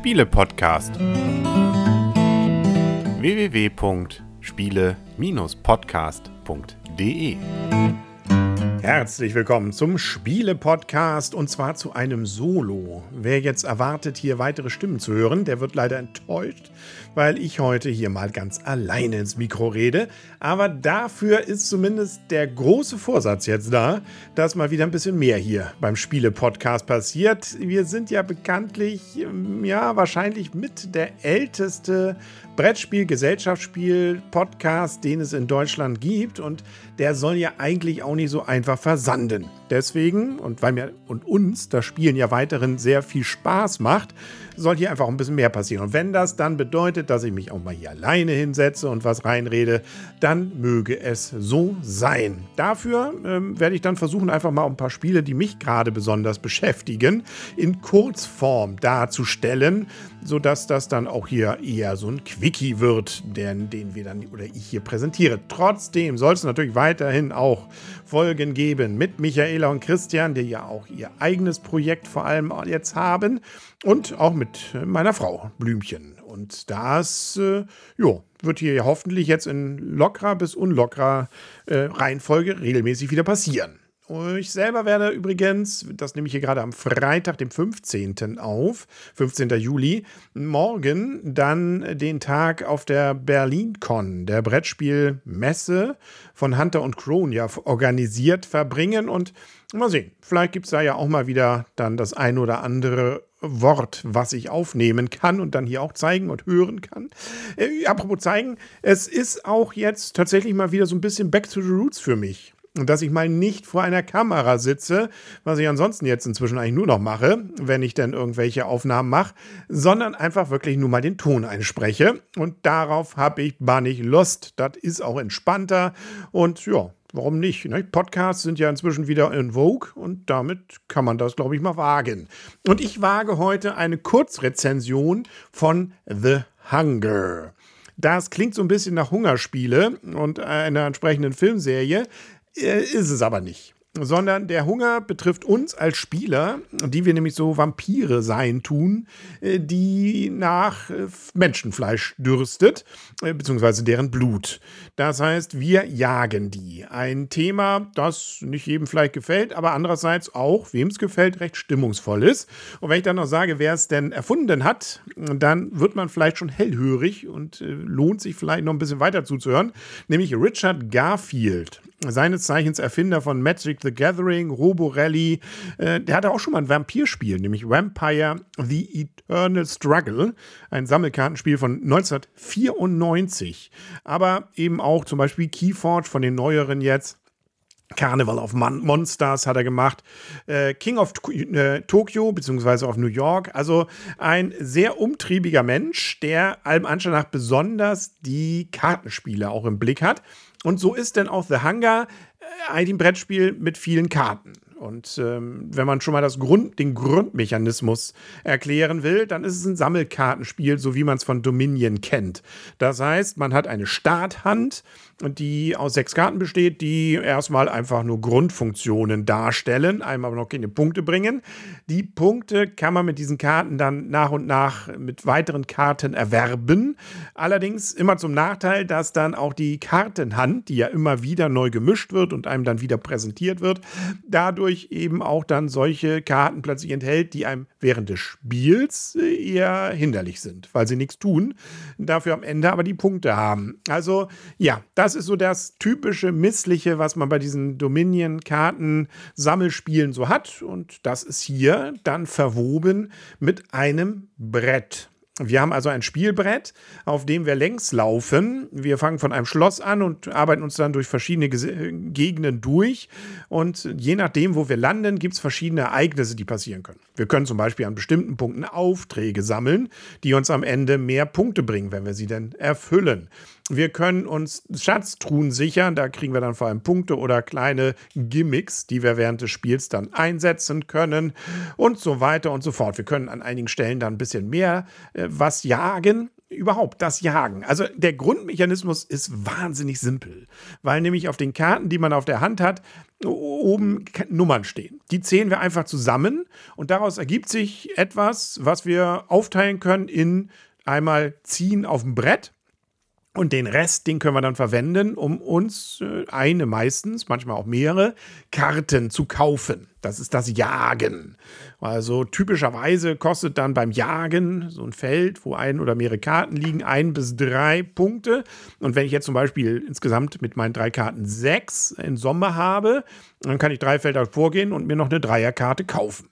Spiele-Podcast. www.spiele-podcast.de Herzlich willkommen zum Spiele-Podcast und zwar zu einem Solo. Wer jetzt erwartet, hier weitere Stimmen zu hören, der wird leider enttäuscht, weil ich heute hier mal ganz alleine ins Mikro rede. Aber dafür ist zumindest der große Vorsatz jetzt da, dass mal wieder ein bisschen mehr hier beim Spiele-Podcast passiert. Wir sind ja bekanntlich, ja, wahrscheinlich mit der älteste Brettspiel, Gesellschaftsspiel, Podcast, den es in Deutschland gibt und der soll ja eigentlich auch nicht so einfach versanden. Deswegen, und weil mir und uns das Spielen ja weiterhin sehr viel Spaß macht, soll hier einfach ein bisschen mehr passieren. Und wenn das dann bedeutet, dass ich mich auch mal hier alleine hinsetze und was reinrede, dann möge es so sein. Dafür ähm, werde ich dann versuchen, einfach mal ein paar Spiele, die mich gerade besonders beschäftigen, in Kurzform darzustellen, sodass das dann auch hier eher so ein Quickie wird, den, den wir dann oder ich hier präsentiere. Trotzdem soll es natürlich weiterhin auch Folgen geben mit Michaela und Christian, die ja auch ihr eigenes Projekt vor allem jetzt haben und auch mit meiner Frau Blümchen. Und das äh, jo, wird hier hoffentlich jetzt in lockerer bis unlockerer äh, Reihenfolge regelmäßig wieder passieren. Ich selber werde übrigens, das nehme ich hier gerade am Freitag, dem 15. auf, 15. Juli, morgen dann den Tag auf der BerlinCon, der Brettspielmesse von Hunter und Crone ja organisiert verbringen und mal sehen, vielleicht gibt es da ja auch mal wieder dann das ein oder andere Wort, was ich aufnehmen kann und dann hier auch zeigen und hören kann. Äh, apropos zeigen, es ist auch jetzt tatsächlich mal wieder so ein bisschen Back to the Roots für mich und dass ich mal nicht vor einer Kamera sitze, was ich ansonsten jetzt inzwischen eigentlich nur noch mache, wenn ich dann irgendwelche Aufnahmen mache, sondern einfach wirklich nur mal den Ton einspreche. Und darauf habe ich bannig Lust. Das ist auch entspannter und ja, warum nicht? Ne? Podcasts sind ja inzwischen wieder in Vogue und damit kann man das, glaube ich, mal wagen. Und ich wage heute eine Kurzrezension von The Hunger. Das klingt so ein bisschen nach Hungerspiele und einer entsprechenden Filmserie. Äh, ist es aber nicht sondern der Hunger betrifft uns als Spieler, die wir nämlich so Vampire sein tun, äh, die nach äh, Menschenfleisch dürstet, beziehungsweise deren Blut. Das heißt, wir jagen die. Ein Thema, das nicht jedem vielleicht gefällt, aber andererseits auch, wem es gefällt, recht stimmungsvoll ist. Und wenn ich dann noch sage, wer es denn erfunden hat, dann wird man vielleicht schon hellhörig und lohnt sich vielleicht noch ein bisschen weiter zuzuhören, nämlich Richard Garfield seines Zeichens Erfinder von Magic the Gathering, Robo Rally. Äh, der hatte auch schon mal ein Vampirspiel, nämlich Vampire The Eternal Struggle, ein Sammelkartenspiel von 1994. Aber eben auch zum Beispiel Keyforge von den neueren jetzt. Carnival of Mon Monsters hat er gemacht. Äh, King of äh, Tokyo, beziehungsweise of New York. Also ein sehr umtriebiger Mensch, der allem Anschein nach besonders die Kartenspiele auch im Blick hat. Und so ist denn auch The Hunger äh, ein Brettspiel mit vielen Karten. Und ähm, wenn man schon mal das Grund, den Grundmechanismus erklären will, dann ist es ein Sammelkartenspiel, so wie man es von Dominion kennt. Das heißt, man hat eine Starthand, die aus sechs Karten besteht, die erstmal einfach nur Grundfunktionen darstellen, einem aber noch keine Punkte bringen. Die Punkte kann man mit diesen Karten dann nach und nach mit weiteren Karten erwerben. Allerdings immer zum Nachteil, dass dann auch die Kartenhand, die ja immer wieder neu gemischt wird und einem dann wieder präsentiert wird, dadurch eben auch dann solche Karten plötzlich enthält, die einem während des Spiels eher hinderlich sind, weil sie nichts tun, dafür am Ende aber die Punkte haben. Also ja, das das ist so das typische Missliche, was man bei diesen Dominion-Karten-Sammelspielen so hat. Und das ist hier dann verwoben mit einem Brett. Wir haben also ein Spielbrett, auf dem wir längs laufen. Wir fangen von einem Schloss an und arbeiten uns dann durch verschiedene Gegenden durch. Und je nachdem, wo wir landen, gibt es verschiedene Ereignisse, die passieren können. Wir können zum Beispiel an bestimmten Punkten Aufträge sammeln, die uns am Ende mehr Punkte bringen, wenn wir sie denn erfüllen. Wir können uns Schatztruhen sichern, da kriegen wir dann vor allem Punkte oder kleine Gimmicks, die wir während des Spiels dann einsetzen können und so weiter und so fort. Wir können an einigen Stellen dann ein bisschen mehr äh, was jagen überhaupt das Jagen. Also der Grundmechanismus ist wahnsinnig simpel, weil nämlich auf den Karten, die man auf der Hand hat, oben Nummern stehen. Die zählen wir einfach zusammen und daraus ergibt sich etwas, was wir aufteilen können in einmal ziehen auf dem Brett und den Rest, den können wir dann verwenden, um uns äh, eine meistens, manchmal auch mehrere Karten zu kaufen. Das ist das Jagen. Also typischerweise kostet dann beim Jagen so ein Feld, wo ein oder mehrere Karten liegen, ein bis drei Punkte. Und wenn ich jetzt zum Beispiel insgesamt mit meinen drei Karten sechs in Sommer habe, dann kann ich drei Felder vorgehen und mir noch eine Dreierkarte kaufen.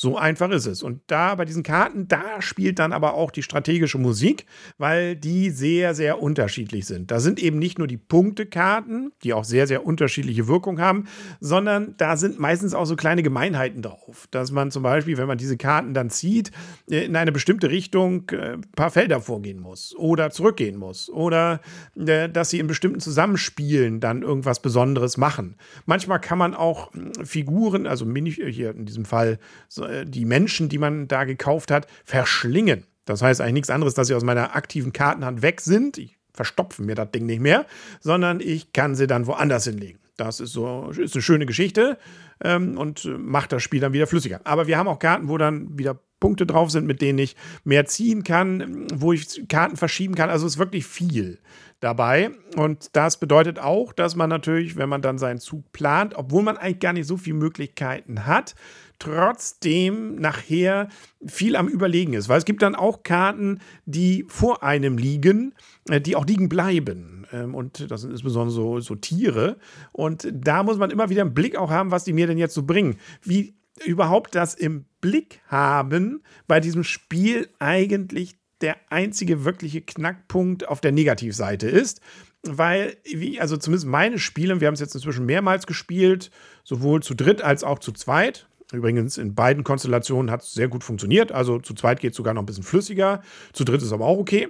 So einfach ist es. Und da bei diesen Karten, da spielt dann aber auch die strategische Musik, weil die sehr, sehr unterschiedlich sind. Da sind eben nicht nur die Punktekarten, die auch sehr, sehr unterschiedliche Wirkung haben, sondern da sind meistens auch so kleine Gemeinheiten drauf. Dass man zum Beispiel, wenn man diese Karten dann zieht, äh, in eine bestimmte Richtung ein äh, paar Felder vorgehen muss oder zurückgehen muss oder äh, dass sie in bestimmten Zusammenspielen dann irgendwas Besonderes machen. Manchmal kann man auch Figuren, also Mini, hier in diesem Fall so die Menschen, die man da gekauft hat, verschlingen. Das heißt eigentlich nichts anderes, dass sie aus meiner aktiven Kartenhand weg sind. Ich verstopfe mir das Ding nicht mehr, sondern ich kann sie dann woanders hinlegen. Das ist so ist eine schöne Geschichte ähm, und macht das Spiel dann wieder flüssiger. Aber wir haben auch Karten, wo dann wieder Punkte drauf sind, mit denen ich mehr ziehen kann, wo ich Karten verschieben kann. Also es ist wirklich viel dabei. Und das bedeutet auch, dass man natürlich, wenn man dann seinen Zug plant, obwohl man eigentlich gar nicht so viele Möglichkeiten hat, trotzdem nachher viel am Überlegen ist. Weil es gibt dann auch Karten, die vor einem liegen, äh, die auch liegen bleiben. Ähm, und das sind insbesondere so, so Tiere. Und da muss man immer wieder einen Blick auch haben, was die mir denn jetzt so bringen. Wie überhaupt das im Blick haben bei diesem Spiel eigentlich der einzige wirkliche Knackpunkt auf der Negativseite ist. Weil, wie, also zumindest meine Spiele, wir haben es jetzt inzwischen mehrmals gespielt, sowohl zu dritt als auch zu zweit. Übrigens, in beiden Konstellationen hat es sehr gut funktioniert. Also zu zweit geht es sogar noch ein bisschen flüssiger. Zu dritt ist aber auch okay.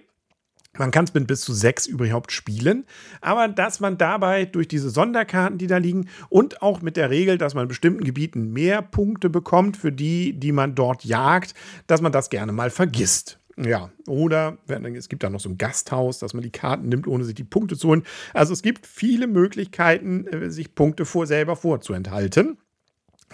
Man kann es mit bis zu sechs überhaupt spielen. Aber dass man dabei durch diese Sonderkarten, die da liegen, und auch mit der Regel, dass man in bestimmten Gebieten mehr Punkte bekommt für die, die man dort jagt, dass man das gerne mal vergisst. Ja, oder es gibt da noch so ein Gasthaus, dass man die Karten nimmt, ohne sich die Punkte zu holen. Also es gibt viele Möglichkeiten, äh, sich Punkte vor selber vorzuenthalten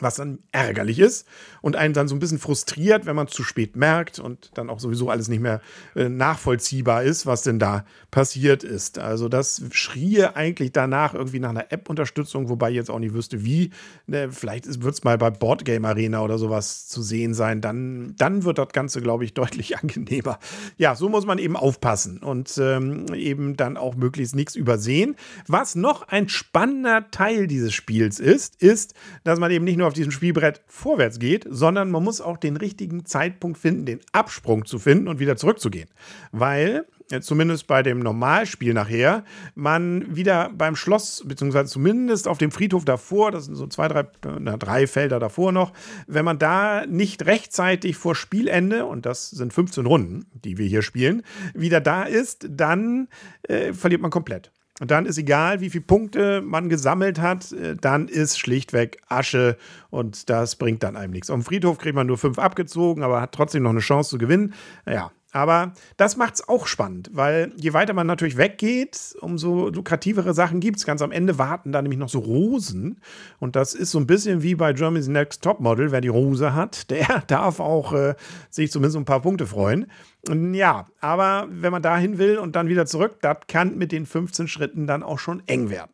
was dann ärgerlich ist und einen dann so ein bisschen frustriert, wenn man es zu spät merkt und dann auch sowieso alles nicht mehr äh, nachvollziehbar ist, was denn da passiert ist. Also das schrie eigentlich danach irgendwie nach einer App-Unterstützung, wobei ich jetzt auch nicht wüsste, wie. Ne, vielleicht wird es mal bei Boardgame Arena oder sowas zu sehen sein. Dann, dann wird das Ganze, glaube ich, deutlich angenehmer. Ja, so muss man eben aufpassen und ähm, eben dann auch möglichst nichts übersehen. Was noch ein spannender Teil dieses Spiels ist, ist, dass man eben nicht nur nur auf diesem Spielbrett vorwärts geht, sondern man muss auch den richtigen Zeitpunkt finden, den Absprung zu finden und wieder zurückzugehen. Weil zumindest bei dem Normalspiel nachher, man wieder beim Schloss, beziehungsweise zumindest auf dem Friedhof davor, das sind so zwei, drei, na, drei Felder davor noch, wenn man da nicht rechtzeitig vor Spielende, und das sind 15 Runden, die wir hier spielen, wieder da ist, dann äh, verliert man komplett. Und dann ist egal, wie viele Punkte man gesammelt hat, äh, dann ist schlichtweg Asche und das bringt dann einem nichts. Auf dem Friedhof kriegt man nur fünf abgezogen, aber hat trotzdem noch eine Chance zu gewinnen. Ja, aber das macht es auch spannend, weil je weiter man natürlich weggeht, umso lukrativere Sachen gibt es. Ganz am Ende warten da nämlich noch so Rosen. Und das ist so ein bisschen wie bei Germany's Next Top Model. Wer die Rose hat, der darf auch äh, sich zumindest ein paar Punkte freuen. Ja, aber wenn man dahin will und dann wieder zurück, das kann mit den 15 Schritten dann auch schon eng werden.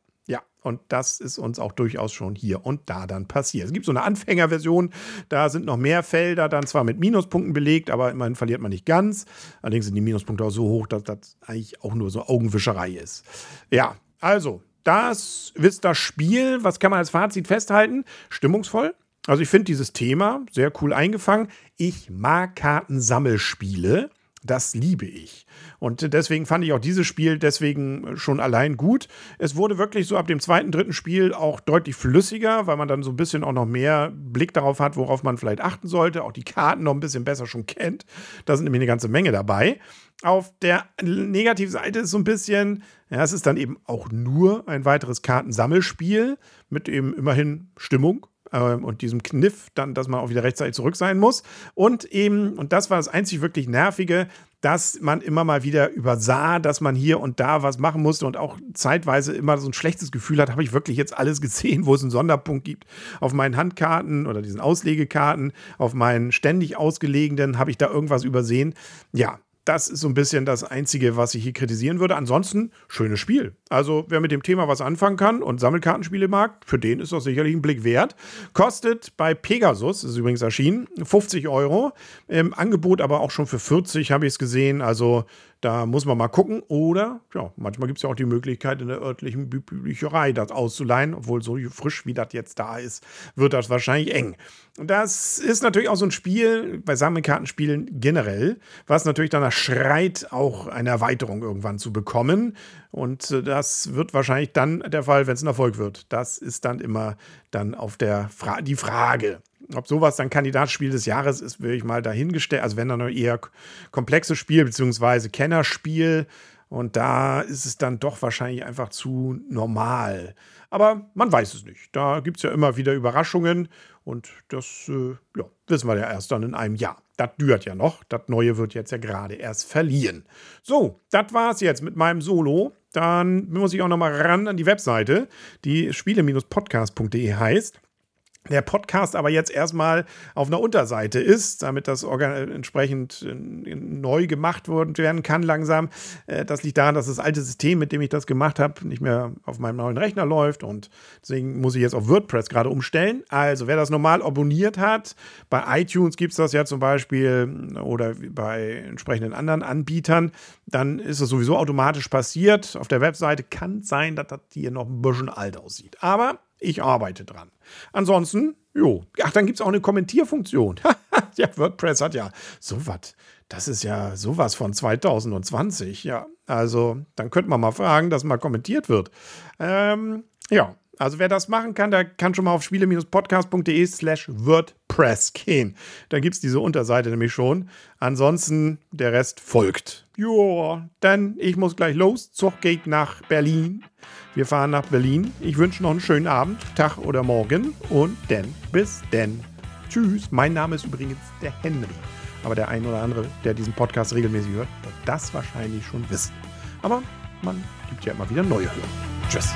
Und das ist uns auch durchaus schon hier und da dann passiert. Es gibt so eine Anfängerversion, da sind noch mehr Felder, dann zwar mit Minuspunkten belegt, aber immerhin verliert man nicht ganz. Allerdings sind die Minuspunkte auch so hoch, dass das eigentlich auch nur so Augenwischerei ist. Ja, also, das ist das Spiel. Was kann man als Fazit festhalten? Stimmungsvoll. Also, ich finde dieses Thema sehr cool eingefangen. Ich mag Kartensammelspiele. Das liebe ich. Und deswegen fand ich auch dieses Spiel deswegen schon allein gut. Es wurde wirklich so ab dem zweiten, dritten Spiel auch deutlich flüssiger, weil man dann so ein bisschen auch noch mehr Blick darauf hat, worauf man vielleicht achten sollte, auch die Karten noch ein bisschen besser schon kennt. Da sind nämlich eine ganze Menge dabei. Auf der Negativseite ist so ein bisschen, ja, es ist dann eben auch nur ein weiteres Kartensammelspiel mit eben immerhin Stimmung ähm, und diesem Kniff dann, dass man auch wieder rechtzeitig zurück sein muss. Und eben, und das war das einzig wirklich Nervige, dass man immer mal wieder übersah, dass man hier und da was machen musste und auch zeitweise immer so ein schlechtes Gefühl hat, habe ich wirklich jetzt alles gesehen, wo es einen Sonderpunkt gibt. Auf meinen Handkarten oder diesen Auslegekarten, auf meinen ständig ausgelegenen, habe ich da irgendwas übersehen. Ja, das ist so ein bisschen das Einzige, was ich hier kritisieren würde. Ansonsten, schönes Spiel. Also, wer mit dem Thema was anfangen kann und Sammelkartenspiele mag, für den ist das sicherlich ein Blick wert. Kostet bei Pegasus, ist übrigens erschienen, 50 Euro. Im Angebot aber auch schon für 40 habe ich es gesehen. Also, da muss man mal gucken. Oder, ja, manchmal gibt es ja auch die Möglichkeit, in der örtlichen Bücherei das auszuleihen. Obwohl so frisch wie das jetzt da ist, wird das wahrscheinlich eng. Das ist natürlich auch so ein Spiel, bei Sammelkartenspielen generell, was natürlich danach schreit, auch eine Erweiterung irgendwann zu bekommen. Und äh, das wird wahrscheinlich dann der Fall, wenn es ein Erfolg wird. Das ist dann immer dann auf der Fra die Frage. Ob sowas dann Kandidatspiel des Jahres ist, will ich mal dahingestellt. Also wenn dann eher komplexes Spiel bzw. Kennerspiel. Und da ist es dann doch wahrscheinlich einfach zu normal. Aber man weiß es nicht. Da gibt es ja immer wieder Überraschungen. Und das äh, ja, wissen wir ja erst dann in einem Jahr. Das dürt ja noch. Das Neue wird jetzt ja gerade erst verliehen. So, das war's jetzt mit meinem Solo. Dann muss ich auch noch mal ran an die Webseite, die spiele-podcast.de heißt der Podcast aber jetzt erstmal auf einer Unterseite ist, damit das entsprechend äh, neu gemacht werden kann langsam. Äh, das liegt daran, dass das alte System, mit dem ich das gemacht habe, nicht mehr auf meinem neuen Rechner läuft und deswegen muss ich jetzt auf WordPress gerade umstellen. Also wer das normal abonniert hat, bei iTunes gibt es das ja zum Beispiel oder bei entsprechenden anderen Anbietern, dann ist es sowieso automatisch passiert. Auf der Webseite kann sein, dass das hier noch ein bisschen alt aussieht. Aber ich arbeite dran. Ansonsten, jo. Ach, dann gibt es auch eine Kommentierfunktion. ja, WordPress hat ja sowas. Das ist ja sowas von 2020. Ja, also dann könnte man mal fragen, dass mal kommentiert wird. Ähm, ja, also wer das machen kann, der kann schon mal auf spiele-podcast.de slash WordPress gehen. Da gibt es diese Unterseite nämlich schon. Ansonsten der Rest folgt. Joa, dann ich muss gleich los. Zug geht nach Berlin. Wir fahren nach Berlin. Ich wünsche noch einen schönen Abend, Tag oder Morgen und dann bis denn. Tschüss. Mein Name ist übrigens der Henry. Aber der ein oder andere, der diesen Podcast regelmäßig hört, wird das wahrscheinlich schon wissen. Aber man gibt ja immer wieder neue Hörer. Tschüss.